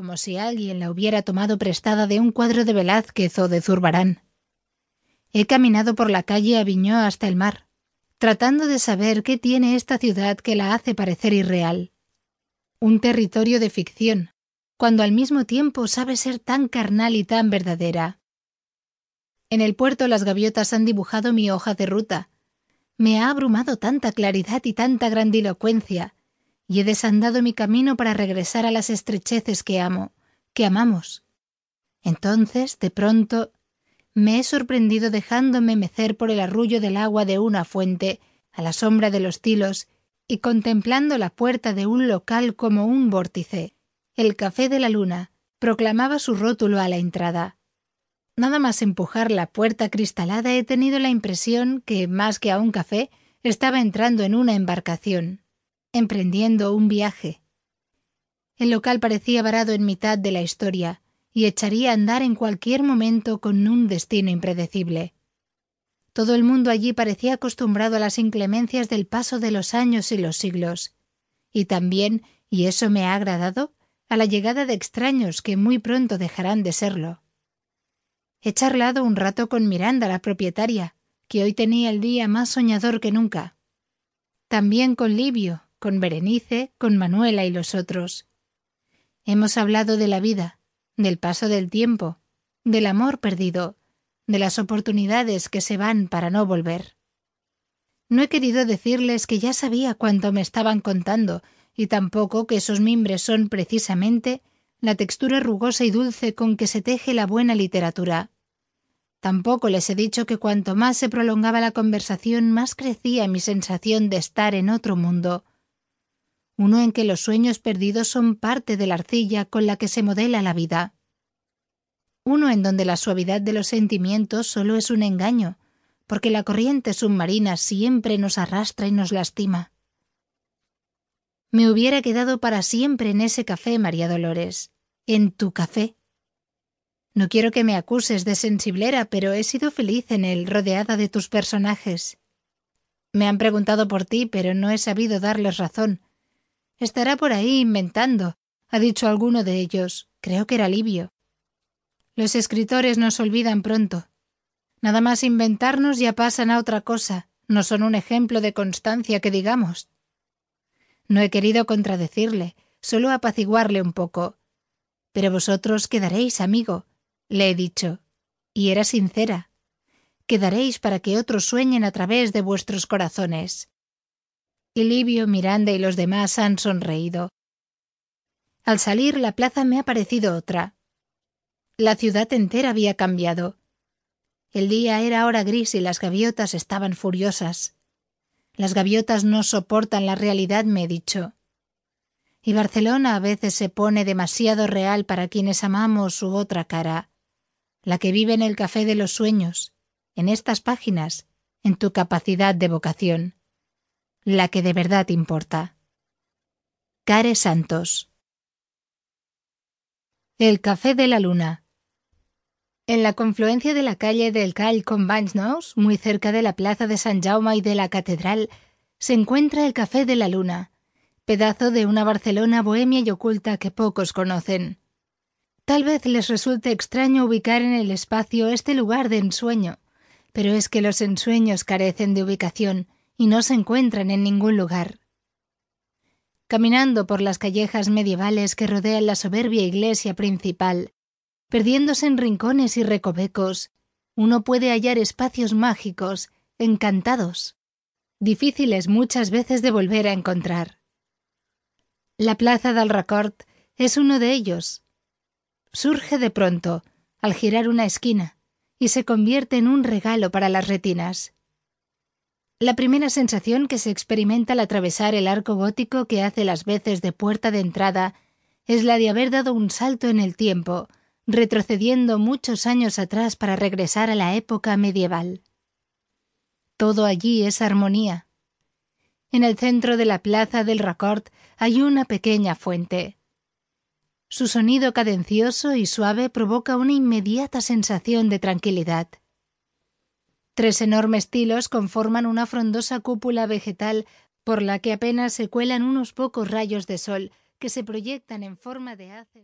como si alguien la hubiera tomado prestada de un cuadro de Velázquez o de Zurbarán. He caminado por la calle Aviñó hasta el mar, tratando de saber qué tiene esta ciudad que la hace parecer irreal. Un territorio de ficción, cuando al mismo tiempo sabe ser tan carnal y tan verdadera. En el puerto las gaviotas han dibujado mi hoja de ruta. Me ha abrumado tanta claridad y tanta grandilocuencia, y he desandado mi camino para regresar a las estrecheces que amo, que amamos. Entonces, de pronto, me he sorprendido dejándome mecer por el arrullo del agua de una fuente, a la sombra de los tilos, y contemplando la puerta de un local como un vórtice. El café de la luna proclamaba su rótulo a la entrada. Nada más empujar la puerta cristalada he tenido la impresión que, más que a un café, estaba entrando en una embarcación, emprendiendo un viaje. El local parecía varado en mitad de la historia, y echaría a andar en cualquier momento con un destino impredecible. Todo el mundo allí parecía acostumbrado a las inclemencias del paso de los años y los siglos, y también, y eso me ha agradado, a la llegada de extraños que muy pronto dejarán de serlo. He charlado un rato con Miranda, la propietaria, que hoy tenía el día más soñador que nunca. También con Livio, con Berenice, con Manuela y los otros. Hemos hablado de la vida, del paso del tiempo, del amor perdido, de las oportunidades que se van para no volver. No he querido decirles que ya sabía cuánto me estaban contando, y tampoco que esos mimbres son precisamente la textura rugosa y dulce con que se teje la buena literatura. Tampoco les he dicho que cuanto más se prolongaba la conversación, más crecía mi sensación de estar en otro mundo, uno en que los sueños perdidos son parte de la arcilla con la que se modela la vida uno en donde la suavidad de los sentimientos solo es un engaño, porque la corriente submarina siempre nos arrastra y nos lastima. Me hubiera quedado para siempre en ese café, María Dolores, en tu café. No quiero que me acuses de sensiblera, pero he sido feliz en él, rodeada de tus personajes. Me han preguntado por ti, pero no he sabido darles razón. Estará por ahí inventando, ha dicho alguno de ellos. Creo que era Livio. Los escritores nos olvidan pronto. Nada más inventarnos ya pasan a otra cosa, no son un ejemplo de constancia que digamos. No he querido contradecirle, solo apaciguarle un poco. Pero vosotros quedaréis, amigo, le he dicho, y era sincera. Quedaréis para que otros sueñen a través de vuestros corazones. Y Livio, Miranda y los demás han sonreído. Al salir la plaza me ha parecido otra, la ciudad entera había cambiado. El día era ahora gris y las gaviotas estaban furiosas. Las gaviotas no soportan la realidad, me he dicho. Y Barcelona a veces se pone demasiado real para quienes amamos su otra cara, la que vive en el café de los sueños, en estas páginas, en tu capacidad de vocación, la que de verdad importa. Care Santos. El café de la luna. En la confluencia de la calle del Call con Banysnous, muy cerca de la plaza de San Jaume y de la catedral, se encuentra el Café de la Luna, pedazo de una Barcelona bohemia y oculta que pocos conocen. Tal vez les resulte extraño ubicar en el espacio este lugar de ensueño, pero es que los ensueños carecen de ubicación y no se encuentran en ningún lugar. Caminando por las callejas medievales que rodean la soberbia iglesia principal, perdiéndose en rincones y recovecos, uno puede hallar espacios mágicos, encantados, difíciles muchas veces de volver a encontrar. La plaza del Racort es uno de ellos. Surge de pronto, al girar una esquina, y se convierte en un regalo para las retinas. La primera sensación que se experimenta al atravesar el arco gótico que hace las veces de puerta de entrada es la de haber dado un salto en el tiempo, retrocediendo muchos años atrás para regresar a la época medieval. Todo allí es armonía. En el centro de la plaza del Raccord hay una pequeña fuente. Su sonido cadencioso y suave provoca una inmediata sensación de tranquilidad. Tres enormes tilos conforman una frondosa cúpula vegetal por la que apenas se cuelan unos pocos rayos de sol que se proyectan en forma de haces.